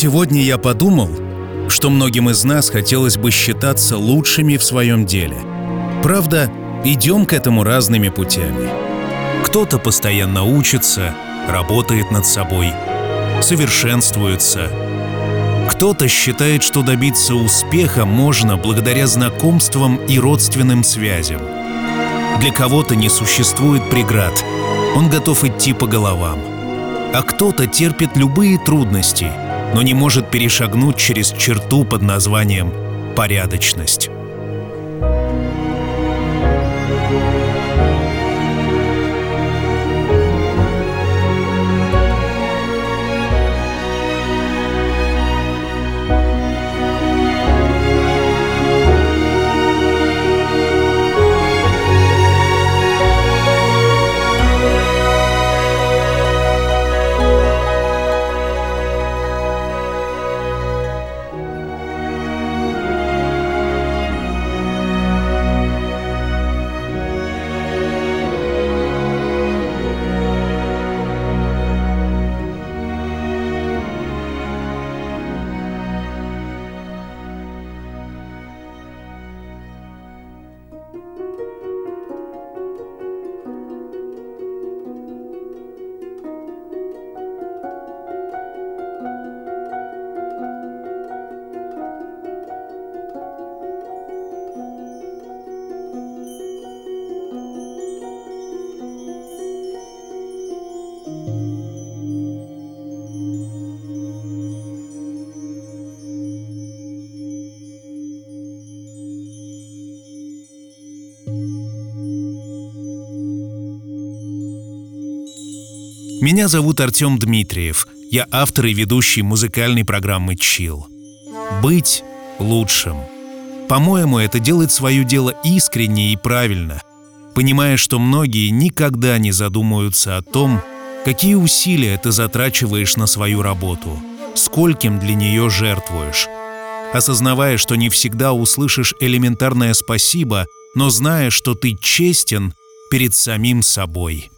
Сегодня я подумал, что многим из нас хотелось бы считаться лучшими в своем деле. Правда, идем к этому разными путями. Кто-то постоянно учится, работает над собой, совершенствуется. Кто-то считает, что добиться успеха можно благодаря знакомствам и родственным связям. Для кого-то не существует преград, он готов идти по головам. А кто-то терпит любые трудности – но не может перешагнуть через черту под названием «порядочность». Меня зовут Артем Дмитриев. Я автор и ведущий музыкальной программы «Чил». Быть лучшим. По-моему, это делать свое дело искренне и правильно, понимая, что многие никогда не задумаются о том, какие усилия ты затрачиваешь на свою работу, скольким для нее жертвуешь. Осознавая, что не всегда услышишь элементарное спасибо, но зная, что ты честен перед самим собой.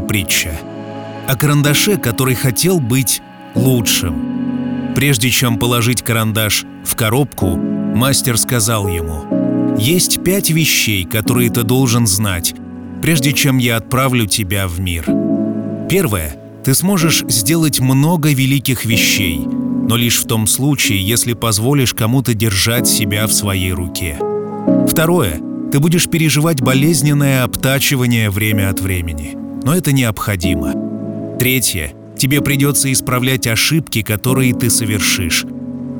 Одна притча о карандаше, который хотел быть лучшим. Прежде чем положить карандаш в коробку, мастер сказал ему, «Есть пять вещей, которые ты должен знать, прежде чем я отправлю тебя в мир. Первое. Ты сможешь сделать много великих вещей, но лишь в том случае, если позволишь кому-то держать себя в своей руке. Второе. Ты будешь переживать болезненное обтачивание время от времени, но это необходимо. Третье. Тебе придется исправлять ошибки, которые ты совершишь.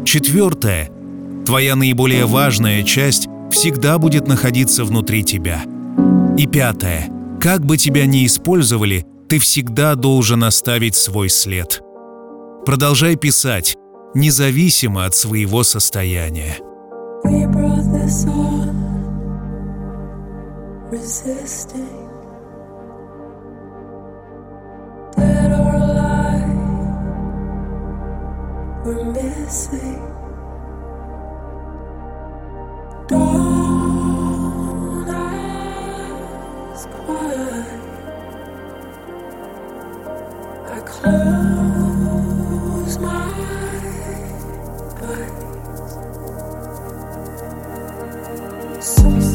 Четвертое. Твоя наиболее важная часть всегда будет находиться внутри тебя. И пятое. Как бы тебя ни использовали, ты всегда должен оставить свой след. Продолжай писать, независимо от своего состояния. dead or alive, we're missing. Don't ask why. I close my eyes. So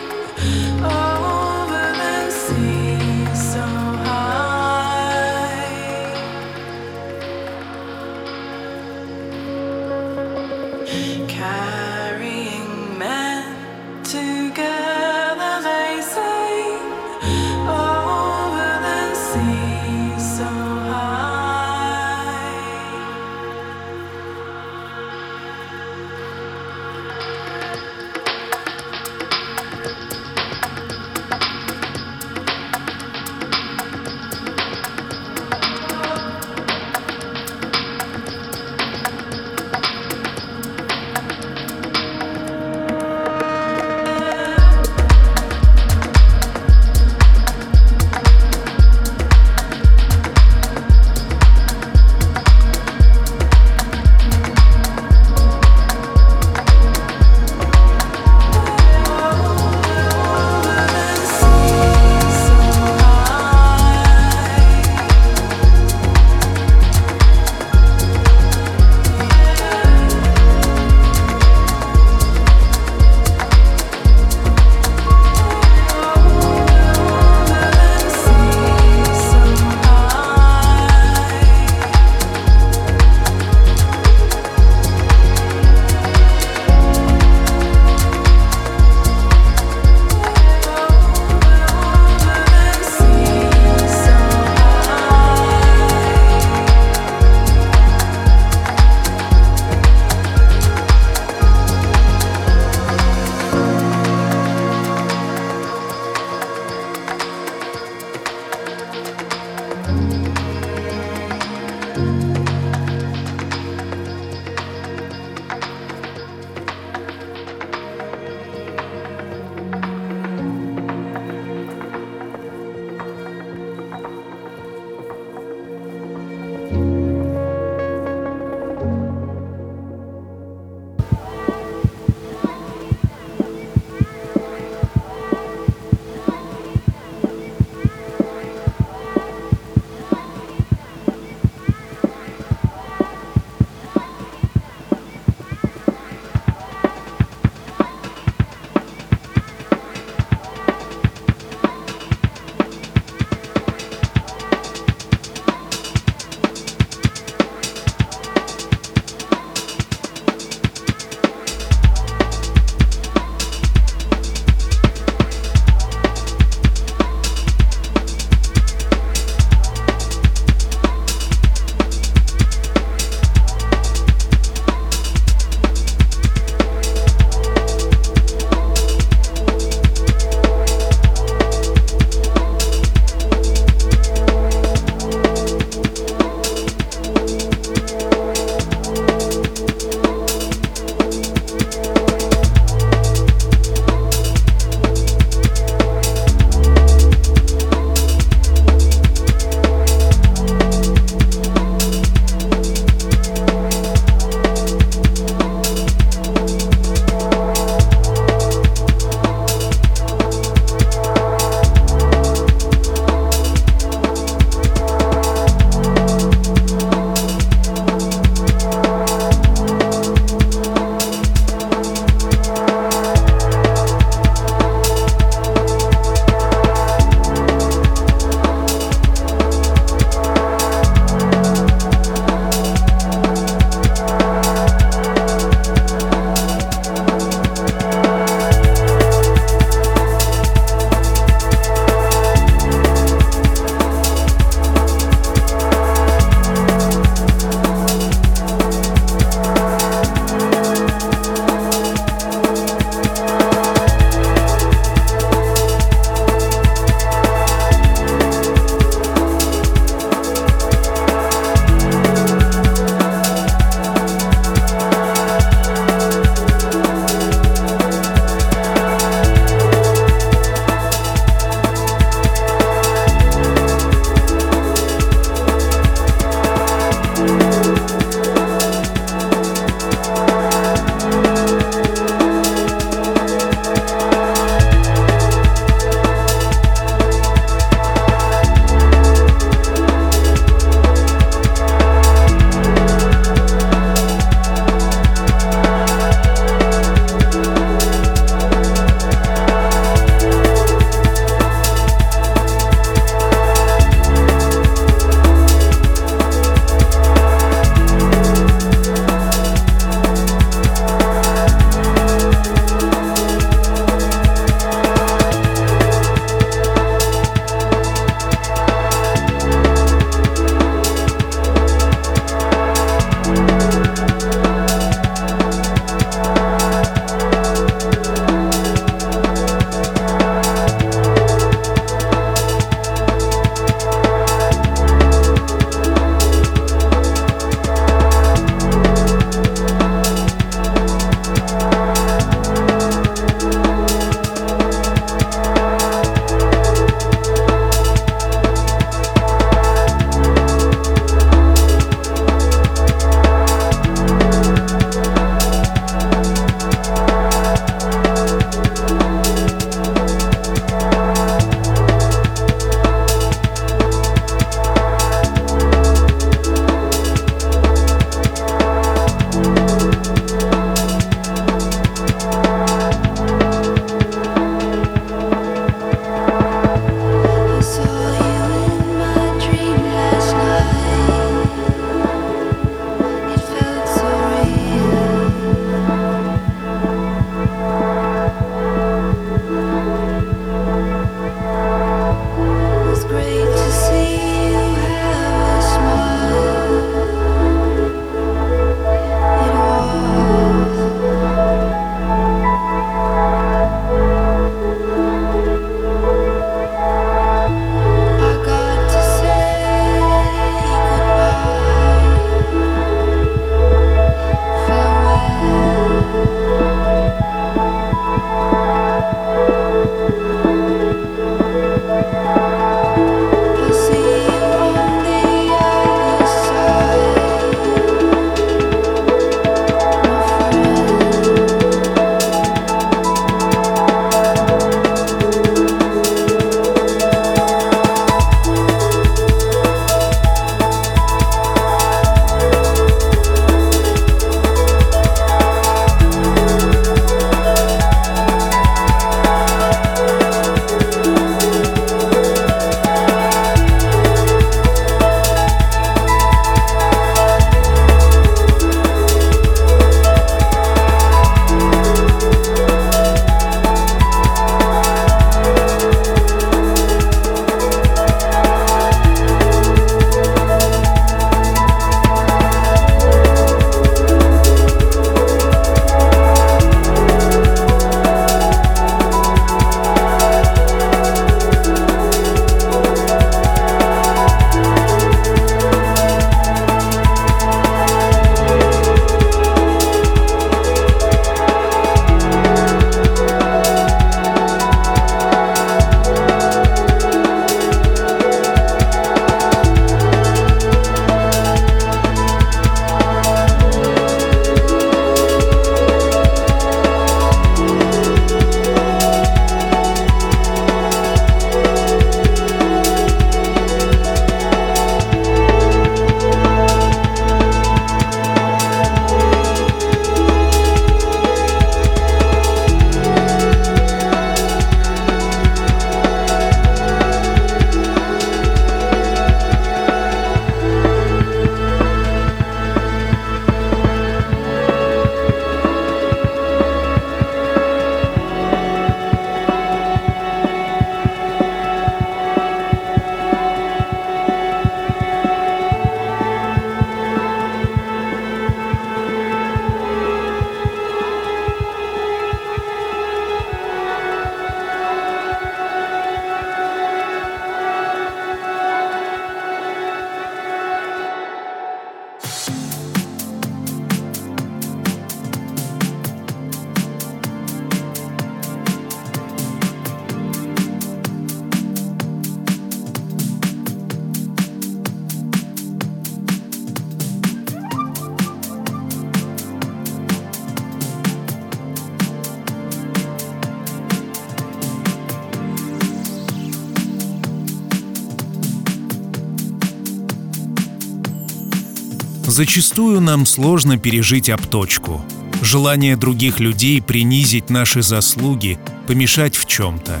Зачастую нам сложно пережить обточку. Желание других людей принизить наши заслуги, помешать в чем-то.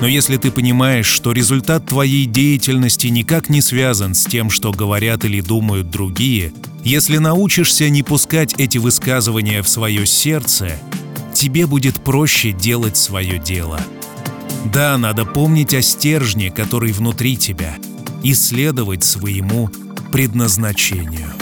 Но если ты понимаешь, что результат твоей деятельности никак не связан с тем, что говорят или думают другие, если научишься не пускать эти высказывания в свое сердце, тебе будет проще делать свое дело. Да, надо помнить о стержне, который внутри тебя, и следовать своему предназначению.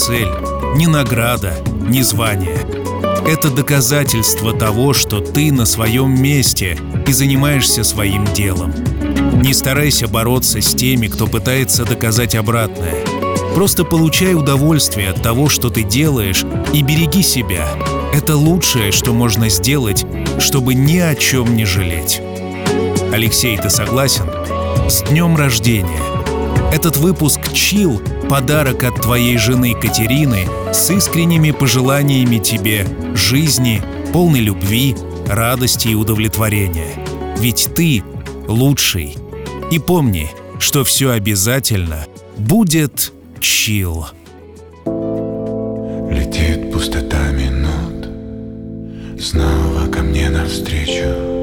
Цель, не награда, не звание. Это доказательство того, что ты на своем месте и занимаешься своим делом. Не старайся бороться с теми, кто пытается доказать обратное. Просто получай удовольствие от того, что ты делаешь, и береги себя. Это лучшее, что можно сделать, чтобы ни о чем не жалеть. Алексей, ты согласен? С днем рождения! Этот выпуск «Чил» — подарок от твоей жены Катерины с искренними пожеланиями тебе жизни, полной любви, радости и удовлетворения. Ведь ты лучший. И помни, что все обязательно будет чил. Летит пустота минут Снова ко мне навстречу